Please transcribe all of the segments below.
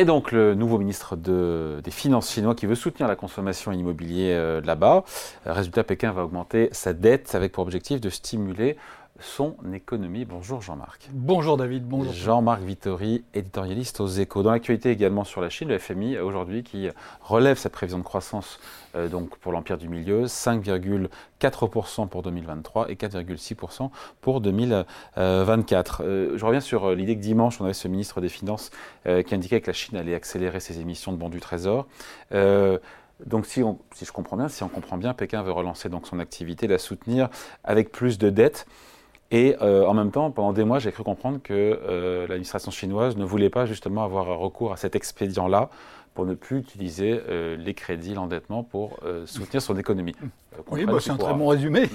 Et donc le nouveau ministre des Finances chinois qui veut soutenir la consommation immobilière euh, là-bas. Résultat, Pékin va augmenter sa dette avec pour objectif de stimuler son économie. Bonjour Jean-Marc. Bonjour David, bonjour. Jean-Marc Vittori, éditorialiste aux échos. Dans l'actualité également sur la Chine, le FMI aujourd'hui qui relève sa prévision de croissance euh, donc pour l'Empire du Milieu, 5,4% pour 2023 et 4,6% pour 2024. Euh, je reviens sur euh, l'idée que dimanche, on avait ce ministre des Finances qui indiquait que la Chine allait accélérer ses émissions de bons du Trésor. Donc si, si, je comprends bien, si on comprend bien, Pékin veut relancer donc son activité, la soutenir avec plus de dettes. Et euh, en même temps, pendant des mois, j'ai cru comprendre que euh, l'administration chinoise ne voulait pas justement avoir recours à cet expédient-là pour ne plus utiliser euh, les crédits, l'endettement pour soutenir son économie. oui, bah, c'est un très bon résumé.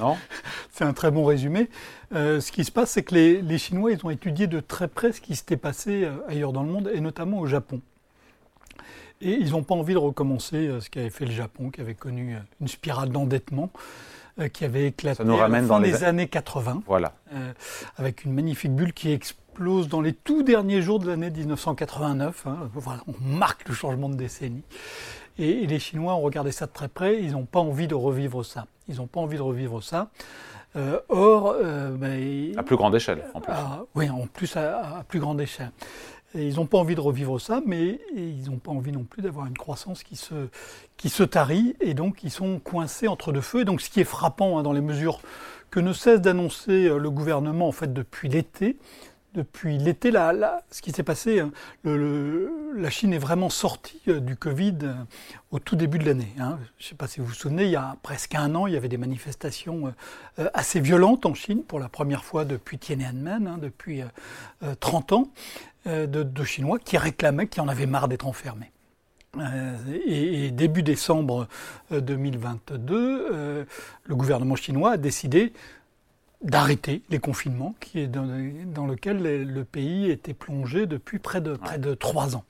c'est un très bon résumé. ce qui se passe, c'est que les, les, Chinois, ils ont étudié de très près ce qui s'était passé ailleurs dans le monde, et notamment au Japon. Et ils n'ont pas envie de recommencer ce qu'avait fait le Japon, qui avait connu une spirale d'endettement. Euh, qui avait éclaté nous ramène dans les... années 80. Voilà. Euh, avec une magnifique bulle qui explose dans les tout derniers jours de l'année 1989. Hein. Voilà, on marque le changement de décennie. Et, les Chinois ont regardé ça de très près. Ils n'ont pas envie de revivre ça. Ils n'ont pas envie de revivre ça. Euh, or, ben, à plus grande échelle, en plus. oui, en plus à plus grande échelle ils n'ont pas envie de revivre ça, mais ils n'ont pas envie non plus d'avoir une croissance qui se, qui se tarit, et donc ils sont coincés entre deux feux. Et donc ce qui est frappant hein, dans les mesures que ne cesse d'annoncer euh, le gouvernement en fait depuis l'été, depuis l'été, ce qui s'est passé, hein, la Chine est vraiment sortie euh, du Covid euh, au tout début de l'année. Hein. Je ne sais pas si vous vous souvenez, il y a presque un an, il y avait des manifestations assez violentes en Chine pour la première fois depuis Tiananmen, depuis 30 ans. Euh, de, Chinois qui réclamaient, qui en avaient marre d'être enfermés. Euh, et, début décembre 2022, euh, le gouvernement chinois a décidé d'arrêter les confinements qui est dans, dans lequel le pays était plongé depuis près de, près de trois ans.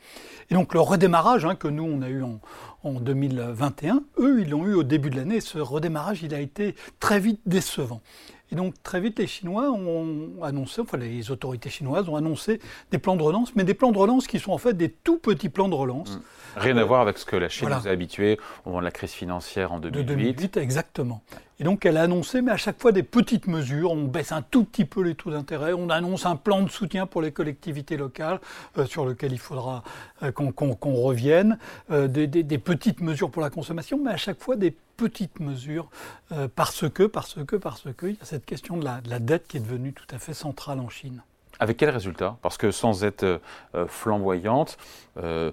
Et donc le redémarrage hein, que nous on a eu en, en 2021, eux ils l'ont eu au début de l'année. Ce redémarrage il a été très vite décevant. Et donc très vite, les Chinois ont annoncé, enfin les autorités chinoises ont annoncé des plans de relance, mais des plans de relance qui sont en fait des tout petits plans de relance. Mmh. Rien à voir avec ce que la Chine nous a habitués au moment de la crise financière en 2008. De 2008, exactement. Et donc elle a annoncé, mais à chaque fois des petites mesures. On baisse un tout petit peu les taux d'intérêt, on annonce un plan de soutien pour les collectivités locales euh, sur lequel il faudra euh, qu'on revienne, euh, des, petites mesures pour la consommation, mais à chaque fois des petites mesures parce que, parce que, parce que, il y a cette question de la dette qui est devenue tout à fait centrale en Chine. Avec quel résultat? Parce que sans être euh, euh, flamboyante, euh,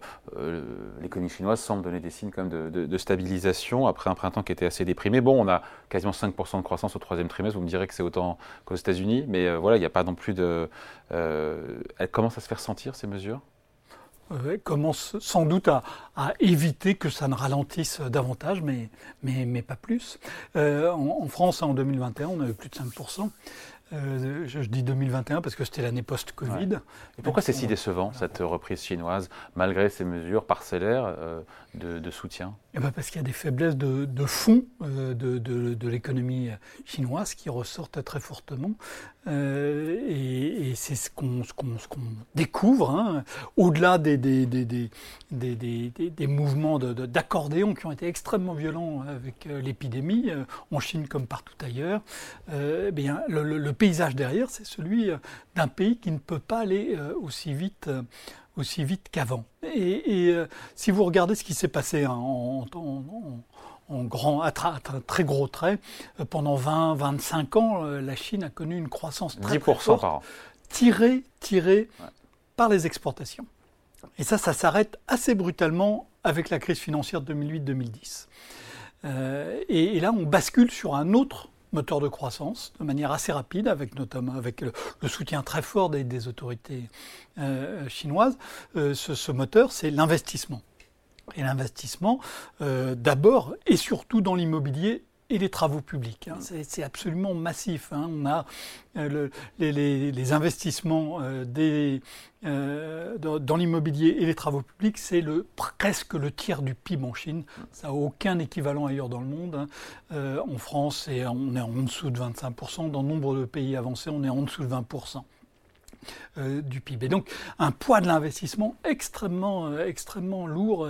l'économie chinoise semble donner des signes quand même de, stabilisation après un printemps qui était assez déprimé. Bon, on a quasiment 5% de croissance au troisième trimestre, vous me direz que c'est autant qu'aux États-Unis, mais voilà, il n'y a pas non plus de... elle commence à se faire sentir ces mesures? Commence sans doute à, éviter que ça ne ralentisse davantage, mais, mais, mais pas plus. en, France, en 2021, on avait plus de 5%. Euh, je, dis 2021 parce que c'était l'année post-Covid. Et pourquoi c'est si décevant, cette reprise chinoise, malgré ces mesures parcellaires euh, de, soutien? Eh ben Parce qu'il y a des faiblesses de, fond euh, de, l'économie chinoise qui ressortent très fortement. et, c'est ce qu'on découvre, hein, au-delà des, des, des, des, mouvements d'accordéon qui ont été extrêmement violents avec l'épidémie, en Chine comme partout ailleurs. Eh bien, le, le paysage derrière, c'est celui euh, d'un pays qui ne peut pas aller euh, aussi vite, euh, aussi vite qu'avant. Et, si vous regardez ce qui s'est passé hein, en, grand, à, très gros traits, pendant 20-25 ans, la Chine a connu une croissance très, 10% forte, par an. tirée, tirée par les exportations. Et ça, ça s'arrête assez brutalement avec la crise financière de 2008-2010. et, et, là, on bascule sur un autre moteur de croissance de manière assez rapide, avec notamment avec le, soutien très fort des, autorités euh, chinoises. Euh, ce, moteur, c'est l'investissement. Et l'investissement, euh, d'abord et surtout dans l'immobilier et les travaux publics. Hein. C'est absolument massif. Hein. On a euh, les, investissements euh, euh, dans, l'immobilier et les travaux publics, c'est le, presque le tiers du PIB en Chine. Ça n'a aucun équivalent ailleurs dans le monde. Hein. en France, on est en dessous de 25%. Dans nombre de pays avancés, on est en dessous de 20%. Du PIB. Et donc un poids de l'investissement extrêmement, extrêmement lourd,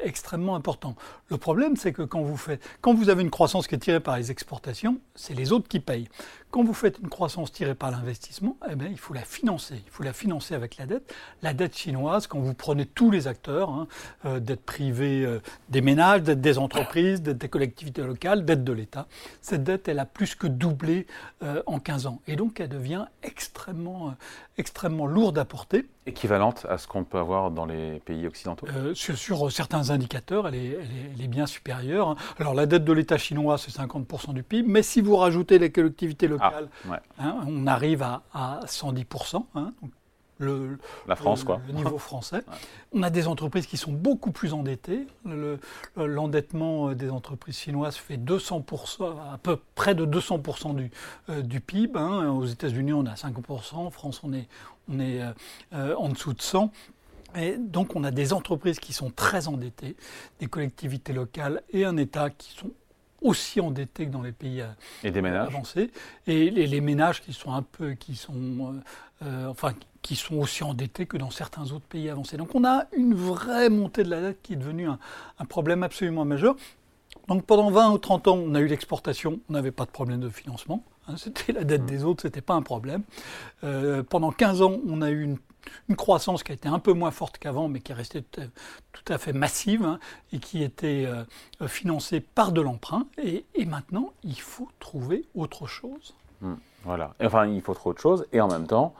extrêmement important. Le problème, c'est que quand vous faites, quand vous avez une croissance qui est tirée par les exportations, c'est les autres qui payent. Quand vous faites une croissance tirée par l'investissement, eh bien, il faut la financer. Il faut la financer avec la dette. La dette chinoise, quand vous prenez tous les acteurs, hein, euh, dette privée euh, des ménages, dette des entreprises, dette des collectivités locales, dette de l'État, cette dette, elle a plus que doublé euh, en 15 ans. Et donc, elle devient extrêmement, extrêmement lourde à porter. Équivalente à ce qu'on peut avoir dans les pays occidentaux? Sur, certains indicateurs, elle est, elle est, bien supérieure. Hein. Alors, la dette de l'État chinois, c'est 50% du PIB, mais si vous rajoutez les collectivités locales, ah, hein, on arrive à, 110%. Hein, le, la France, quoi. Le niveau français. On a des entreprises qui sont beaucoup plus endettées. L'endettement euh, des entreprises chinoises fait 200%, à peu près de 200% du, euh, du PIB. Hein. Aux États-Unis, on a 5%. En France, on est, on est euh, en dessous de 100%. Et donc on a des entreprises qui sont très endettées, des collectivités locales et un État qui sont aussi endettés que dans les pays et des ménages. avancés. Et les, ménages qui sont un peu, qui sont, euh, euh, enfin, qui sont aussi endettés que dans certains autres pays avancés. Donc on a une vraie montée de la dette qui est devenue un, problème absolument majeur. Donc pendant 20 ou 30 ans, on a eu l'exportation, on n'avait pas de problème de financement. Hein, c'était la dette mmh. des autres, ce n'était pas un problème. Euh, pendant 15 ans, on a eu une une croissance qui a été un peu moins forte qu'avant, mais qui est restée tout à fait massive hein, et qui était euh, financée par de l'emprunt. Et, maintenant, il faut trouver autre chose. Hmm, voilà. enfin, il faut trouver autre chose. Et en même temps,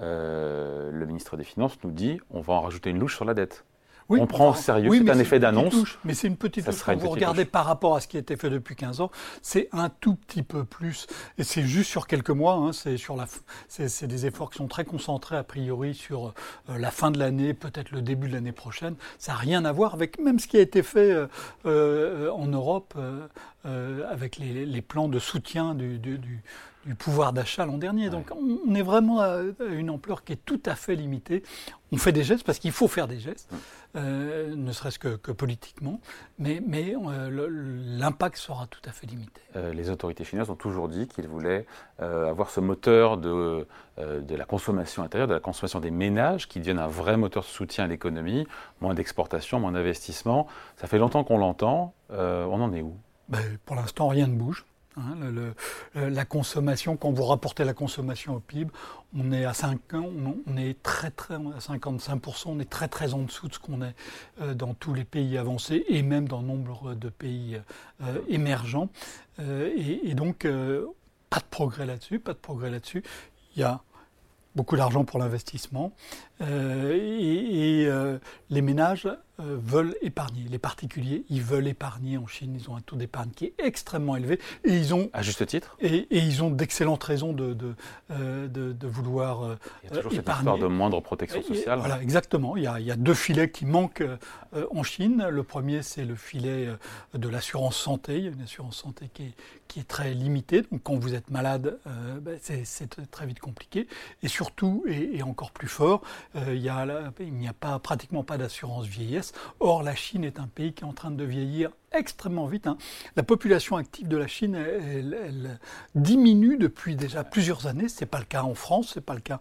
euh, le ministre des Finances nous dit on va en rajouter une louche sur la dette on prend au sérieux, c'est un effet d'annonce. Mais c'est une petite touche. Quand vous regardez par rapport à ce qui a été fait depuis 15 ans, c'est un tout petit peu plus. Et c'est juste sur quelques mois. Hein, c'est sur la, c'est des efforts qui sont très concentrés a priori sur euh, la fin de l'année, peut-être le début de l'année prochaine. Ça n'a rien à voir avec même ce qui a été fait euh, euh, en Europe avec les, plans de soutien du, du, du pouvoir d'achat l'an dernier. Donc on, est vraiment à une ampleur qui est tout à fait limitée. On fait des gestes parce qu'il faut faire des gestes, euh, ne serait-ce que, politiquement, mais, mais euh, l'impact sera tout à fait limité. Euh, les autorités chinoises ont toujours dit qu'ils voulaient avoir ce moteur de, de la consommation intérieure, de la consommation des ménages, qui devienne un vrai moteur de soutien à l'économie, moins d'exportation, moins d'investissement. Ça fait longtemps qu'on l'entend. on en est où? Ben, Pour l'instant, rien ne bouge. Hein, la consommation, quand vous rapportez la consommation au PIB, on est à 5 ans, on, est très très à 55%, on est très très en dessous de ce qu'on est euh, dans tous les pays avancés et même dans nombre de pays euh, émergents. Euh, et, et, donc pas de progrès là-dessus, pas de progrès là-dessus. Il y a beaucoup d'argent pour l'investissement et, et les ménages euh, veulent épargner. Les particuliers, ils veulent épargner en Chine. Ils ont un taux d'épargne qui est extrêmement élevé. Et ils ont, à juste titre? Et, ils ont d'excellentes raisons de, de, euh, de, vouloir euh, Il y a toujours cette histoire de moindre protection sociale. voilà, exactement. Il y, a, il y, a, deux filets qui manquent en Chine. Le premier, c'est le filet de l'assurance santé. Il y a une assurance santé qui est, qui est très limitée. Donc quand vous êtes malade, ben, c'est très vite compliqué. Et surtout, et, encore plus fort, il n'y a, a pas, pratiquement pas d'assurance vieillesse. Or, la Chine est un pays qui est en train de vieillir extrêmement vite. Hein. La population active de la Chine, elle, diminue depuis déjà plusieurs années. Ce n'est pas le cas en France, ce n'est pas le cas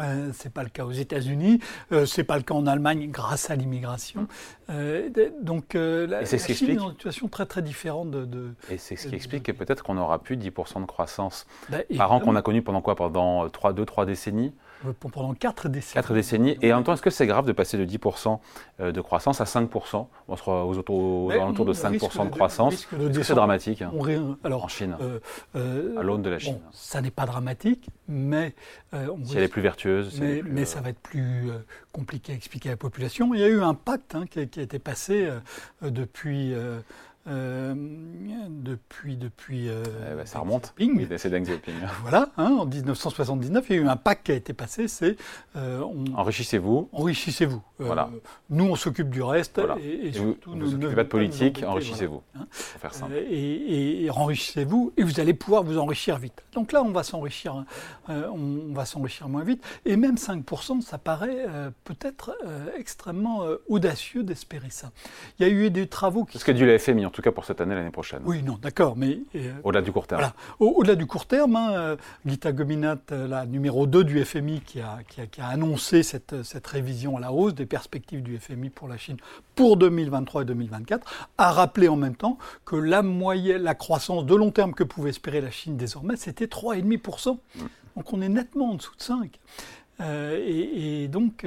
euh, c'est pas le cas aux États-Unis, euh, c'est pas le cas en Allemagne grâce à l'immigration. Euh, donc euh, la, Chine est dans une situation très très différente de. et c'est ce qui explique que peut-être qu'on n'aura plus 10% de croissance bah, par an qu'on a connu pendant quoi? Pendant 3, 2-3 décennies? Pendant 4 décennies. 4 décennies. Et en même temps, est-ce que c'est grave de passer de 10% de croissance à 5% On sera aux, aux, alentours de 5% de croissance. C'est dramatique hein, alors, en Chine, à l'aune de la Chine? Ça n'est pas dramatique, mais... si elle est plus vertueuse. Mais, mais ça va être plus compliqué à expliquer à la population. Il y a eu un pacte hein, qui, a, été passé euh, depuis euh, depuis, depuis euh, bah, ça remonte. Oui, c'est Deng Xiaoping. Voilà, hein, en 1979, il y a eu un pacte qui a été passé, c'est euh, enrichissez-vous. Enrichissez-vous. voilà. Nous, on s'occupe du reste. Et, surtout, vous, nous ne pas de politique, enrichissez-vous. Hein. faire simple. Et, enrichissez-vous, et vous allez pouvoir vous enrichir vite. Donc là, on va s'enrichir, on, va s'enrichir moins vite. Et même 5%, ça paraît peut-être extrêmement audacieux d'espérer ça. Il y a eu des travaux qui. Parce que du FMI, tout cas pour cette année, l'année prochaine. Oui, non, d'accord, mais... Euh, au-delà du court terme. Voilà. Au-delà du court terme, hein, euh, Gita Gominat, euh, la numéro 2 du FMI, qui a, qui a, annoncé cette, cette, révision à la hausse des perspectives du FMI pour la Chine pour 2023 et 2024, a rappelé en même temps que la, moyenne, la croissance de long terme que pouvait espérer la Chine désormais, c'était 3,5%. Mm. Donc on est nettement en dessous de 5. et, donc...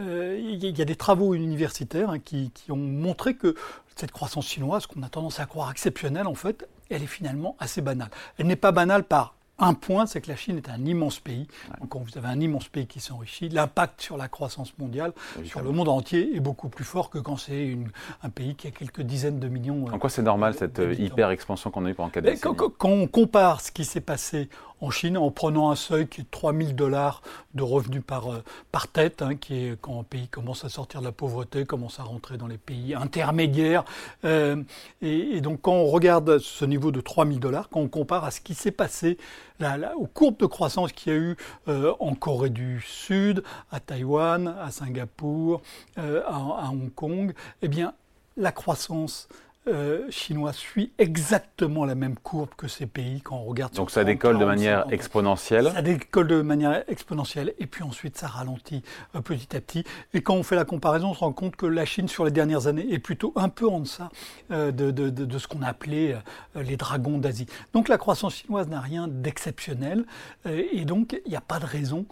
Euh, il y a des travaux universitaires hein, qui, ont montré que cette croissance chinoise, qu'on a tendance à croire exceptionnelle, en fait, elle est finalement assez banale. Elle n'est pas banale par un point, c'est que la Chine est un immense pays. quand vous avez un immense pays qui s'enrichit, l'impact sur la croissance mondiale, sur le monde entier, est beaucoup plus fort que quand c'est un pays qui a quelques dizaines de millions. En quoi c'est normal cette euh, hyper expansion qu'on a eue pendant 4 décennies quand, quand, on compare ce qui s'est passé en Chine en prenant un seuil qui est de 3 000 dollars de revenus par, euh, par tête, hein, qui est quand un pays commence à sortir de la pauvreté, commence à rentrer dans les pays intermédiaires. Euh, et, donc quand on regarde ce niveau de 3 000 dollars, quand on compare à ce qui s'est passé là, aux courbes de croissance qu'il y a eu euh, en Corée du Sud, à Taïwan, à Singapour, à Hong Kong, eh bien la croissance euh, chinois suit exactement la même courbe que ces pays quand on regarde. Donc ça décolle de manière exponentielle. Ça décolle de manière exponentielle et puis ensuite ça ralentit euh, petit à petit. Et quand on fait la comparaison, on se rend compte que la Chine sur les dernières années est plutôt un peu en deçà euh, de, de, de, ce qu'on appelait les dragons d'Asie. Donc la croissance chinoise n'a rien d'exceptionnel et donc il n'y a pas de raison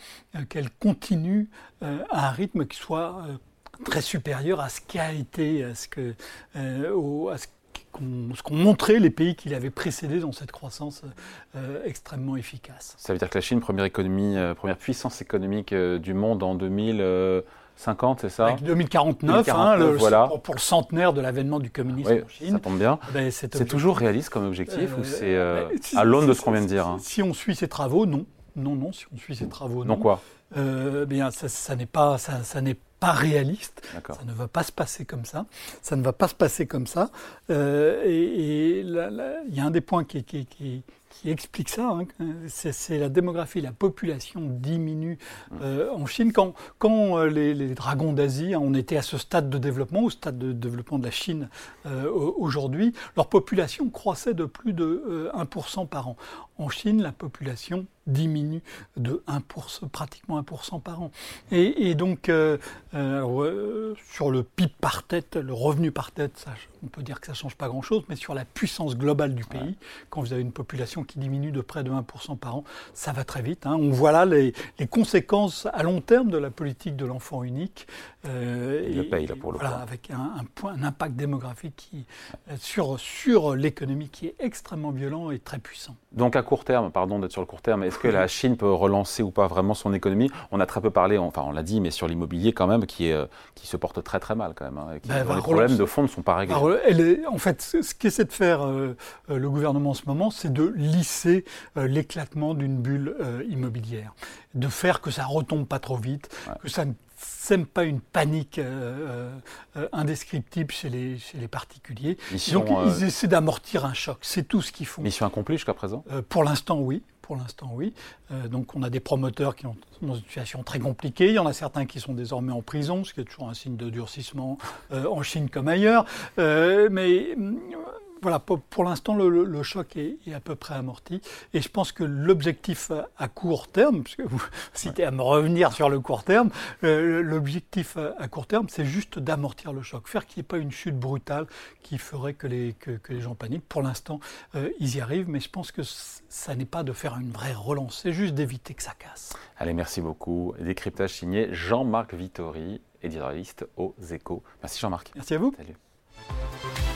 qu'elle continue à un rythme qui soit très supérieur à ce qu'a été, à ce que, euh, ce qu'ont montré les pays qui l'avaient précédé dans cette croissance euh, extrêmement efficace. Ça veut dire que la Chine, première économie, euh, première puissance économique du monde en 2050, c'est ça? Avec 2049, hein, voilà. pour, le centenaire de l'avènement du communisme en Chine. Ça tombe bien. Eh ben, c'est toujours réaliste comme objectif ou c'est à l'aune de ce qu'on vient de dire hein? Si on suit ces travaux, non. Non, non, si on suit ces travaux, non. Non quoi? Bien, ça, ça n'est pas, ça, ça n'est pas réaliste. Ça ne va pas se passer comme ça. Ça ne va pas se passer comme ça. Euh, et il y a un des points qui, qui, qui, qui explique ça. Hein. C'est la démographie, la population diminue euh, en Chine. Quand, quand euh, les, dragons d'Asie, hein, on était à ce stade de développement, au stade de développement de la Chine aujourd'hui, leur population croissait de plus de 1% par an. En Chine, la population diminue de 1%, pratiquement 1% par an. Et, donc, sur le PIB par tête, le revenu par tête, ça, on peut dire que ça ne change pas grand-chose, mais sur la puissance globale du pays, quand vous avez une population qui diminue de près de 1% par an, ça va très vite. Hein. On voit là les, conséquences à long terme de la politique de l'enfant unique. Euh, Il le paye là pour le voilà, Avec un, point, un impact démographique qui, euh, sur, sur l'économie qui est extrêmement violent et très puissant. Donc à court terme, pardon d'être sur le court terme, est-ce que la Chine peut relancer ou pas vraiment son économie? On a très peu parlé, enfin on l'a dit, mais sur l'immobilier quand même, qui, est, euh, qui se porte très très mal quand même. Hein, ben, les problèmes de fond ne sont pas réglés. elle est, en fait, ce qu'essaie de faire le gouvernement en ce moment, c'est de lisser l'éclatement d'une bulle immobilière, de faire que ça retombe pas trop vite, que ça ne sème pas une panique euh, euh, indescriptible chez les, chez les particuliers. Donc ils euh, essaient d'amortir un choc, c'est tout ce qu'ils font. Mission accomplie jusqu'à présent? Pour l'instant, oui. Pour l'instant, oui. donc on a des promoteurs qui sont dans une situation très compliquée. Il y en a certains qui sont désormais en prison, ce qui est toujours un signe de durcissement en Chine comme ailleurs. mais voilà, pour, l'instant, le, choc est, à peu près amorti. Et je pense que l'objectif à, court terme, puisque vous citez à me revenir sur le court terme, euh, l'objectif à, court terme, c'est juste d'amortir le choc, faire qu'il n'y ait pas une chute brutale qui ferait que les, que, les gens paniquent. Pour l'instant, euh, ils y arrivent, mais je pense que ça n'est pas de faire une vraie relance, c'est juste d'éviter que ça casse. Allez, merci beaucoup. Décryptage signé Jean-Marc Vittori, éditorialiste aux Échos. Merci Jean-Marc. Merci à vous. Salut.